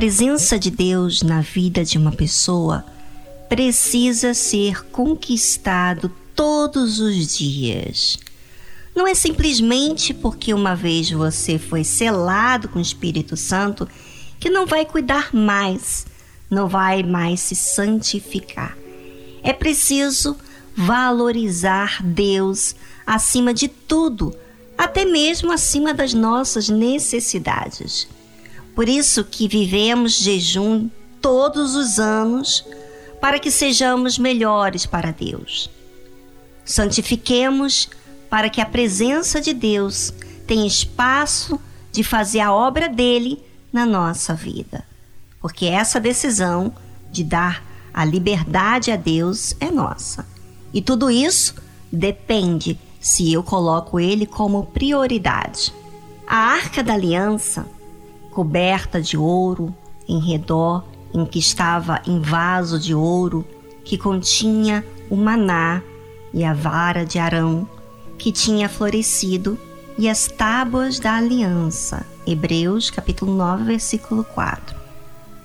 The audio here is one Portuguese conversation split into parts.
presença de Deus na vida de uma pessoa precisa ser conquistado todos os dias. Não é simplesmente porque uma vez você foi selado com o Espírito Santo que não vai cuidar mais, não vai mais se santificar. É preciso valorizar Deus acima de tudo, até mesmo acima das nossas necessidades. Por isso que vivemos jejum todos os anos para que sejamos melhores para Deus. Santifiquemos para que a presença de Deus tenha espaço de fazer a obra dele na nossa vida. Porque essa decisão de dar a liberdade a Deus é nossa. E tudo isso depende se eu coloco ele como prioridade. A arca da aliança, coberta de ouro em redor, em que estava em vaso de ouro, que continha o maná e a vara de Arão, que tinha florescido, e as tábuas da aliança. Hebreus capítulo 9, versículo 4.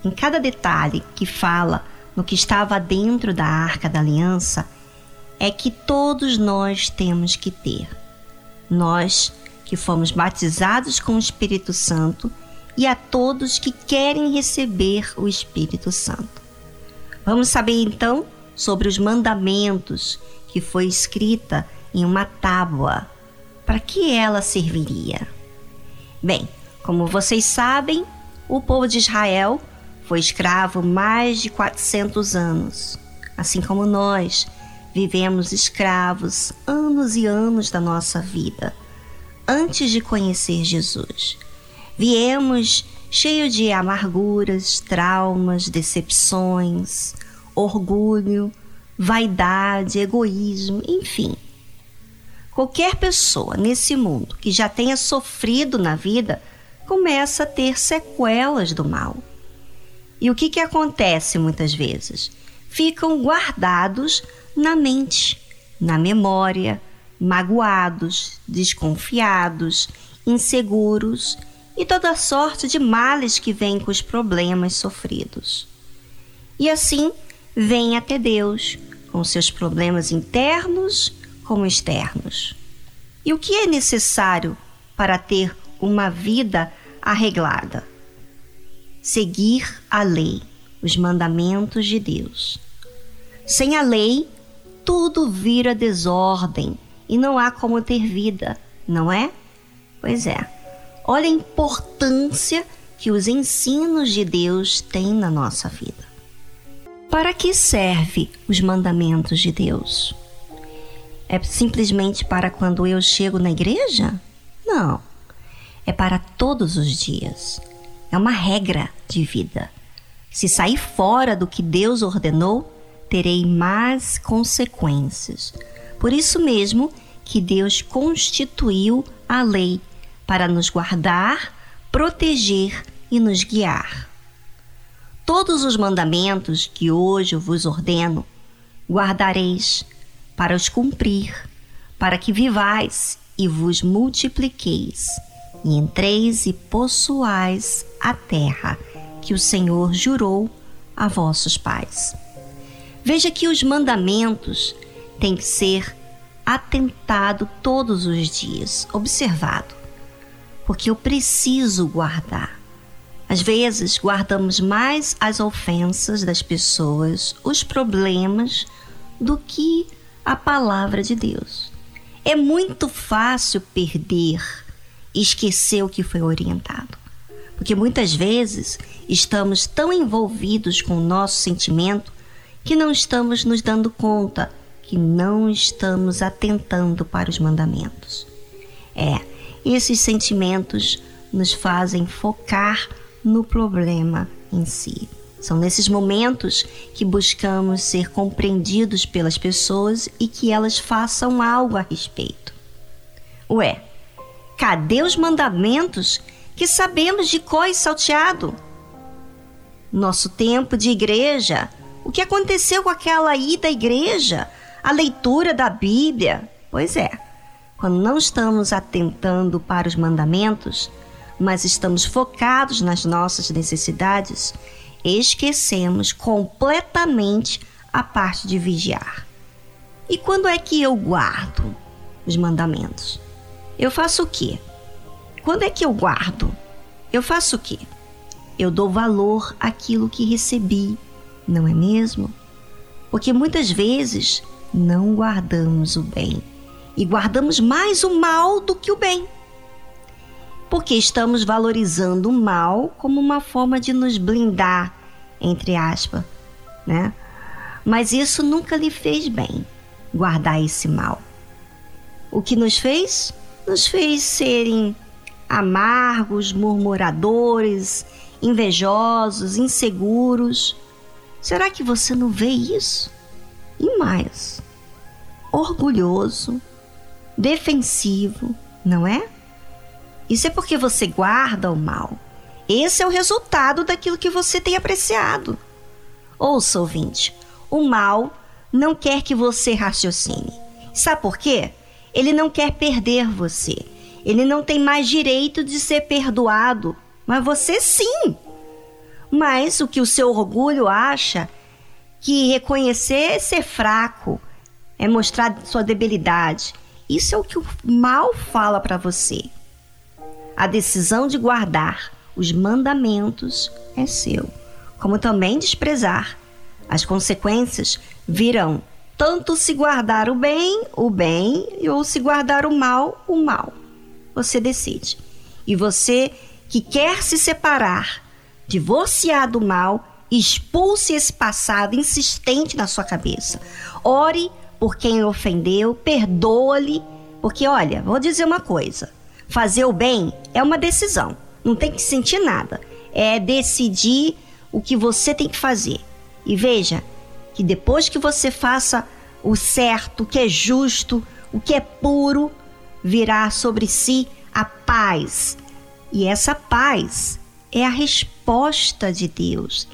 Em cada detalhe que fala no que estava dentro da arca da aliança, é que todos nós temos que ter. Nós que fomos batizados com o Espírito Santo e a todos que querem receber o Espírito Santo. Vamos saber então sobre os mandamentos que foi escrita em uma tábua. Para que ela serviria? Bem, como vocês sabem, o povo de Israel foi escravo mais de 400 anos, assim como nós vivemos escravos anos e anos da nossa vida antes de conhecer Jesus. Viemos cheio de amarguras, traumas, decepções, orgulho, vaidade, egoísmo, enfim. Qualquer pessoa nesse mundo que já tenha sofrido na vida começa a ter sequelas do mal. E o que, que acontece muitas vezes? Ficam guardados na mente, na memória, magoados, desconfiados, inseguros e toda sorte de males que vêm com os problemas sofridos. E assim vem até Deus, com seus problemas internos como externos. E o que é necessário para ter uma vida arreglada? Seguir a lei, os mandamentos de Deus. Sem a lei, tudo vira desordem e não há como ter vida, não é? Pois é. Olha a importância que os ensinos de Deus têm na nossa vida. Para que serve os mandamentos de Deus? É simplesmente para quando eu chego na igreja? Não. É para todos os dias. É uma regra de vida. Se sair fora do que Deus ordenou, terei más consequências. Por isso mesmo que Deus constituiu a lei para nos guardar, proteger e nos guiar. Todos os mandamentos que hoje vos ordeno, guardareis para os cumprir, para que vivais e vos multipliqueis, e entreis e possuais a terra que o Senhor jurou a vossos pais. Veja que os mandamentos têm que ser atentado todos os dias, observado, porque eu preciso guardar. Às vezes guardamos mais as ofensas das pessoas, os problemas, do que a palavra de Deus. É muito fácil perder e esquecer o que foi orientado. Porque muitas vezes estamos tão envolvidos com o nosso sentimento que não estamos nos dando conta que não estamos atentando para os mandamentos. É, esses sentimentos nos fazem focar no problema em si. São nesses momentos que buscamos ser compreendidos pelas pessoas e que elas façam algo a respeito. Ué, cadê os mandamentos que sabemos de cor e salteado? Nosso tempo de igreja, o que aconteceu com aquela ida à igreja? a leitura da Bíblia. Pois é, quando não estamos atentando para os mandamentos, mas estamos focados nas nossas necessidades, esquecemos completamente a parte de vigiar. E quando é que eu guardo os mandamentos? Eu faço o quê? Quando é que eu guardo? Eu faço o quê? Eu dou valor àquilo que recebi, não é mesmo? Porque muitas vezes não guardamos o bem e guardamos mais o mal do que o bem. Porque estamos valorizando o mal como uma forma de nos blindar, entre aspas, né? Mas isso nunca lhe fez bem, guardar esse mal. O que nos fez? Nos fez serem amargos, murmuradores, invejosos, inseguros. Será que você não vê isso? E mais, orgulhoso, defensivo, não é? Isso é porque você guarda o mal. Esse é o resultado daquilo que você tem apreciado. Ouça, ouvinte, o mal não quer que você raciocine. Sabe por quê? Ele não quer perder você. Ele não tem mais direito de ser perdoado, mas você sim. Mas o que o seu orgulho acha que reconhecer ser fraco, é mostrar sua debilidade. Isso é o que o mal fala para você. A decisão de guardar os mandamentos é seu, como também desprezar. As consequências virão tanto se guardar o bem, o bem, ou se guardar o mal, o mal você decide. E você que quer se separar, divorciar do mal, expulse esse passado insistente na sua cabeça. Ore por quem ofendeu, perdoa-lhe, porque olha, vou dizer uma coisa: fazer o bem é uma decisão, não tem que sentir nada, é decidir o que você tem que fazer. E veja que depois que você faça o certo, o que é justo, o que é puro, virá sobre si a paz. E essa paz é a resposta de Deus.